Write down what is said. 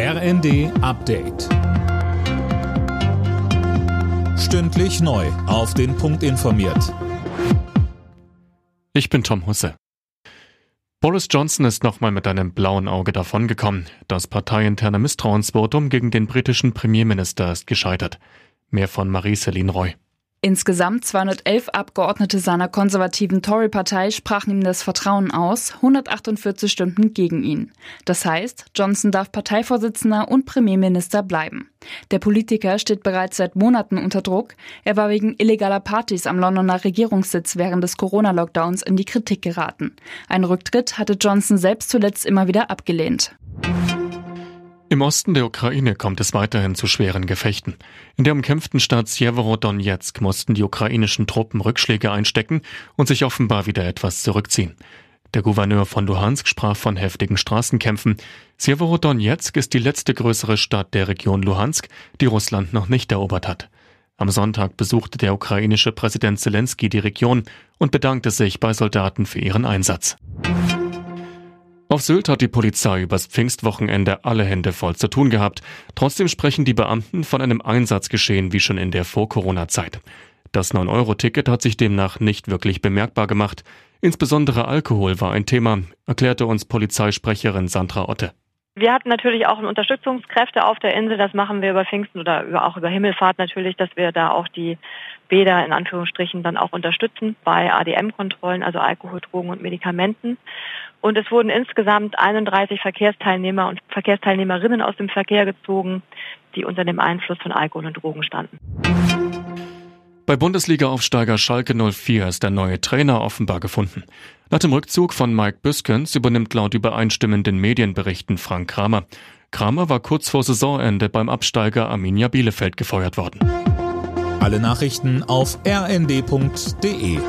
RND Update. Stündlich neu. Auf den Punkt informiert. Ich bin Tom Husse. Boris Johnson ist nochmal mit einem blauen Auge davongekommen. Das parteiinterne Misstrauensvotum gegen den britischen Premierminister ist gescheitert. Mehr von Marie-Céline Roy. Insgesamt 211 Abgeordnete seiner konservativen Tory-Partei sprachen ihm das Vertrauen aus, 148 stimmten gegen ihn. Das heißt, Johnson darf Parteivorsitzender und Premierminister bleiben. Der Politiker steht bereits seit Monaten unter Druck. Er war wegen illegaler Partys am Londoner Regierungssitz während des Corona-Lockdowns in die Kritik geraten. Ein Rücktritt hatte Johnson selbst zuletzt immer wieder abgelehnt. Im Osten der Ukraine kommt es weiterhin zu schweren Gefechten. In der umkämpften Stadt Sjeverodonetsk mussten die ukrainischen Truppen Rückschläge einstecken und sich offenbar wieder etwas zurückziehen. Der Gouverneur von Luhansk sprach von heftigen Straßenkämpfen. Sjeverodonetsk ist die letzte größere Stadt der Region Luhansk, die Russland noch nicht erobert hat. Am Sonntag besuchte der ukrainische Präsident Zelensky die Region und bedankte sich bei Soldaten für ihren Einsatz. Auf Sylt hat die Polizei übers Pfingstwochenende alle Hände voll zu tun gehabt. Trotzdem sprechen die Beamten von einem Einsatzgeschehen wie schon in der Vor-Corona-Zeit. Das 9-Euro-Ticket hat sich demnach nicht wirklich bemerkbar gemacht. Insbesondere Alkohol war ein Thema, erklärte uns Polizeisprecherin Sandra Otte. Wir hatten natürlich auch Unterstützungskräfte auf der Insel. Das machen wir über Pfingsten oder auch über Himmelfahrt natürlich, dass wir da auch die Bäder in Anführungsstrichen dann auch unterstützen bei ADM-Kontrollen, also Alkohol, Drogen und Medikamenten. Und es wurden insgesamt 31 Verkehrsteilnehmer und Verkehrsteilnehmerinnen aus dem Verkehr gezogen, die unter dem Einfluss von Alkohol und Drogen standen. Bei Bundesliga-Aufsteiger Schalke 04 ist der neue Trainer offenbar gefunden. Nach dem Rückzug von Mike Büskens übernimmt laut übereinstimmenden Medienberichten Frank Kramer. Kramer war kurz vor Saisonende beim Absteiger Arminia Bielefeld gefeuert worden. Alle Nachrichten auf rnd.de